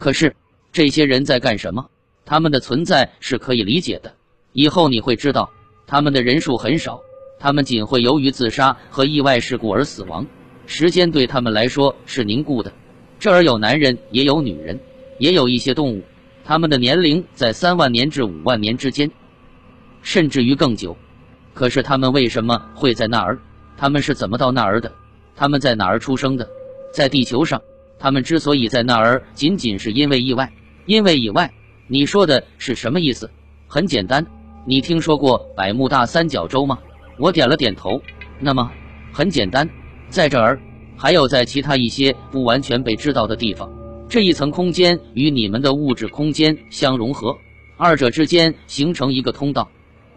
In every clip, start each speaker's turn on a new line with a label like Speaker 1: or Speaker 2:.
Speaker 1: 可是这些人在干什么？他们的存在是可以理解的。以后你会知道，他们的人数很少，他们仅会由于自杀和意外事故而死亡。时间对他们来说是凝固的。这儿有男人，也有女人，也有一些动物，他们的年龄在三万年至五万年之间，甚至于更久。可是他们为什么会在那儿？他们是怎么到那儿的？他们在哪儿出生的？在地球上。他们之所以在那儿，仅仅是因为意外。因为意外，你说的是什么意思？很简单，你听说过百慕大三角洲吗？我点了点头。那么，很简单，在这儿，还有在其他一些不完全被知道的地方，这一层空间与你们的物质空间相融合，二者之间形成一个通道。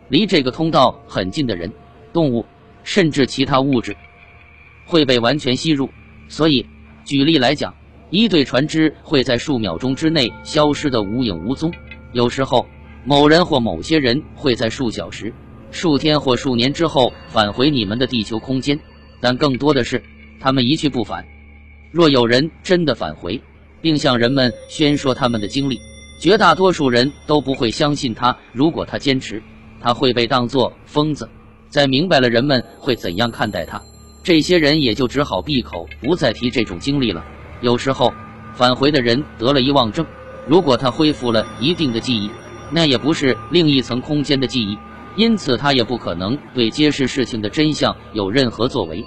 Speaker 1: 离这个通道很近的人、动物，甚至其他物质，会被完全吸入。所以，举例来讲，一对船只会在数秒钟之内消失的无影无踪。有时候，某人或某些人会在数小时、数天或数年之后返回你们的地球空间，但更多的是，他们一去不返。若有人真的返回，并向人们宣说他们的经历，绝大多数人都不会相信他。如果他坚持，他会被当作疯子，在明白了人们会怎样看待他，这些人也就只好闭口不再提这种经历了。有时候，返回的人得了遗忘症，如果他恢复了一定的记忆，那也不是另一层空间的记忆，因此他也不可能对揭示事情的真相有任何作为。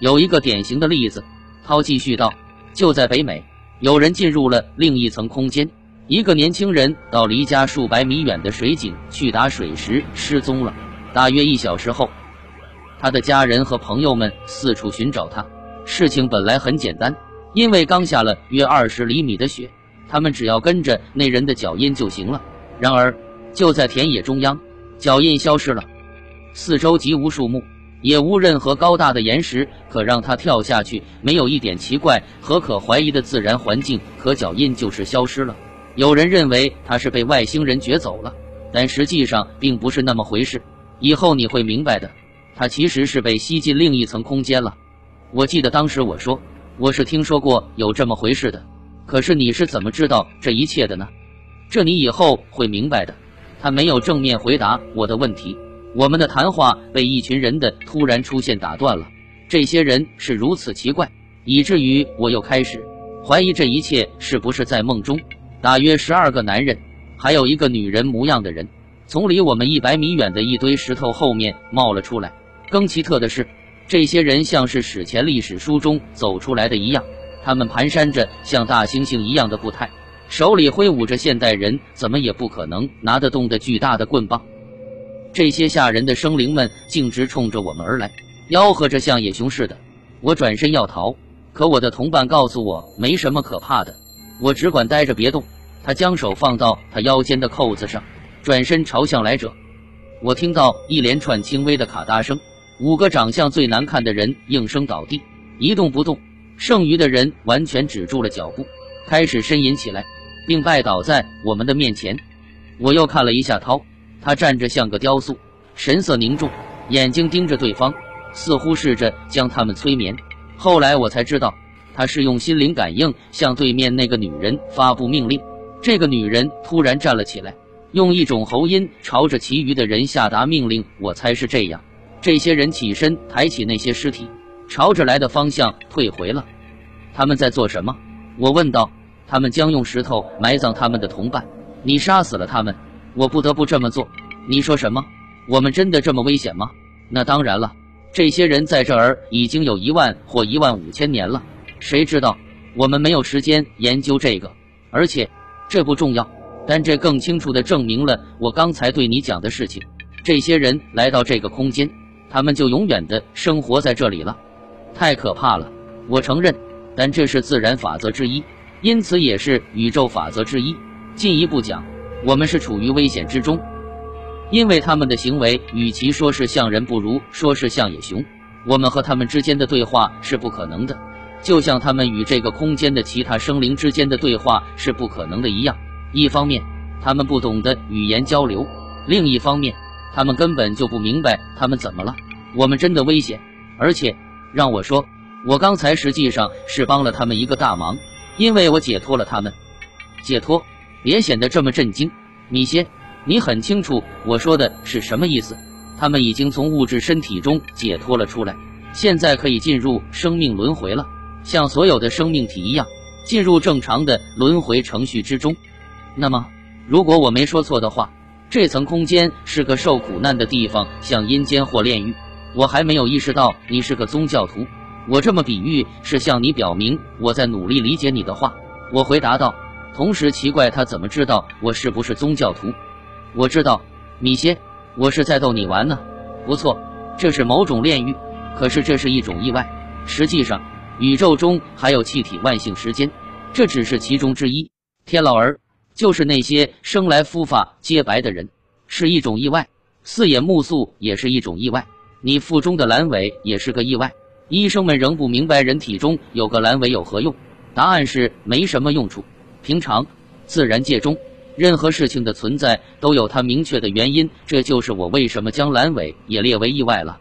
Speaker 1: 有一个典型的例子，涛继续道：就在北美，有人进入了另一层空间。一个年轻人到离家数百米远的水井去打水时失踪了。大约一小时后，他的家人和朋友们四处寻找他。事情本来很简单，因为刚下了约二十厘米的雪，他们只要跟着那人的脚印就行了。然而，就在田野中央，脚印消失了，四周极无树木，也无任何高大的岩石可让他跳下去，没有一点奇怪和可怀疑的自然环境，可脚印就是消失了。有人认为他是被外星人掘走了，但实际上并不是那么回事。以后你会明白的，他其实是被吸进另一层空间了。我记得当时我说我是听说过有这么回事的，可是你是怎么知道这一切的呢？这你以后会明白的。他没有正面回答我的问题，我们的谈话被一群人的突然出现打断了。这些人是如此奇怪，以至于我又开始怀疑这一切是不是在梦中。大约十二个男人，还有一个女人模样的人，从离我们一百米远的一堆石头后面冒了出来。更奇特的是，这些人像是史前历史书中走出来的一样，他们蹒跚着像大猩猩一样的步态，手里挥舞着现代人怎么也不可能拿得动的巨大的棍棒。这些吓人的生灵们径直冲着我们而来，吆喝着像野熊似的。我转身要逃，可我的同伴告诉我没什么可怕的。我只管待着别动。他将手放到他腰间的扣子上，转身朝向来者。我听到一连串轻微的卡嗒声，五个长相最难看的人应声倒地，一动不动。剩余的人完全止住了脚步，开始呻吟起来，并拜倒在我们的面前。我又看了一下涛，他站着像个雕塑，神色凝重，眼睛盯着对方，似乎试着将他们催眠。后来我才知道。他是用心灵感应向对面那个女人发布命令。这个女人突然站了起来，用一种喉音朝着其余的人下达命令。我猜是这样：这些人起身，抬起那些尸体，朝着来的方向退回了。他们在做什么？我问道。他们将用石头埋葬他们的同伴。你杀死了他们，我不得不这么做。你说什么？我们真的这么危险吗？那当然了。这些人在这儿已经有一万或一万五千年了。谁知道？我们没有时间研究这个，而且这不重要。但这更清楚地证明了我刚才对你讲的事情。这些人来到这个空间，他们就永远的生活在这里了。太可怕了！我承认，但这是自然法则之一，因此也是宇宙法则之一。进一步讲，我们是处于危险之中，因为他们的行为与其说是像人，不如说是像野熊。我们和他们之间的对话是不可能的。就像他们与这个空间的其他生灵之间的对话是不可能的一样。一方面，他们不懂得语言交流；另一方面，他们根本就不明白他们怎么了。我们真的危险，而且让我说，我刚才实际上是帮了他们一个大忙，因为我解脱了他们。解脱，别显得这么震惊，米歇，你很清楚我说的是什么意思。他们已经从物质身体中解脱了出来，现在可以进入生命轮回了，像所有的生命体一样，进入正常的轮回程序之中。那么，如果我没说错的话，这层空间是个受苦难的地方，像阴间或炼狱。我还没有意识到你是个宗教徒。我这么比喻是向你表明我在努力理解你的话。我回答道，同时奇怪他怎么知道我是不是宗教徒。我知道，米歇，我是在逗你玩呢。不错，这是某种炼狱，可是这是一种意外。实际上，宇宙中还有气体万幸时间，这只是其中之一。天老儿，就是那些生来肤发皆白的人，是一种意外。四眼目素也是一种意外。你腹中的阑尾也是个意外。医生们仍不明白人体中有个阑尾有何用，答案是没什么用处。平常自然界中任何事情的存在都有它明确的原因，这就是我为什么将阑尾也列为意外了。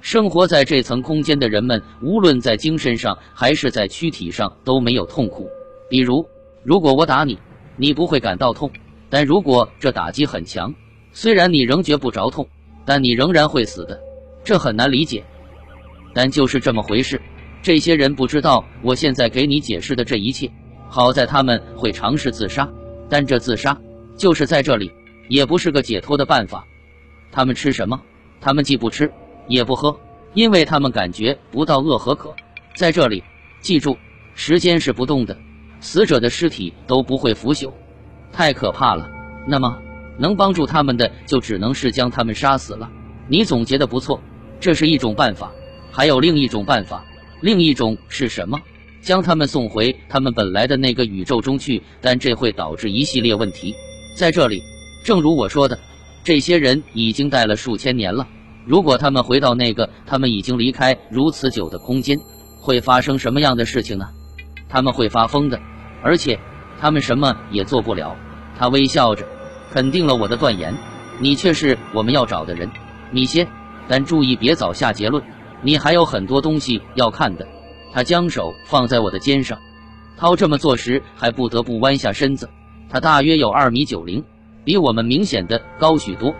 Speaker 1: 生活在这层空间的人们，无论在精神上还是在躯体上都没有痛苦。比如，如果我打你，你不会感到痛；但如果这打击很强，虽然你仍觉不着痛，但你仍然会死的。这很难理解。但就是这么回事，这些人不知道我现在给你解释的这一切。好在他们会尝试自杀，但这自杀就是在这里，也不是个解脱的办法。他们吃什么？他们既不吃也不喝，因为他们感觉不到饿和渴。在这里，记住，时间是不动的，死者的尸体都不会腐朽，太可怕了。那么，能帮助他们的就只能是将他们杀死了。你总结的不错，这是一种办法。还有另一种办法，另一种是什么？将他们送回他们本来的那个宇宙中去，但这会导致一系列问题。在这里，正如我说的，这些人已经待了数千年了。如果他们回到那个他们已经离开如此久的空间，会发生什么样的事情呢？他们会发疯的，而且他们什么也做不了。他微笑着，肯定了我的断言。你却是我们要找的人，米歇。但注意别早下结论。你还有很多东西要看的。他将手放在我的肩上，涛这么做时还不得不弯下身子。他大约有二米九零，比我们明显的高许多。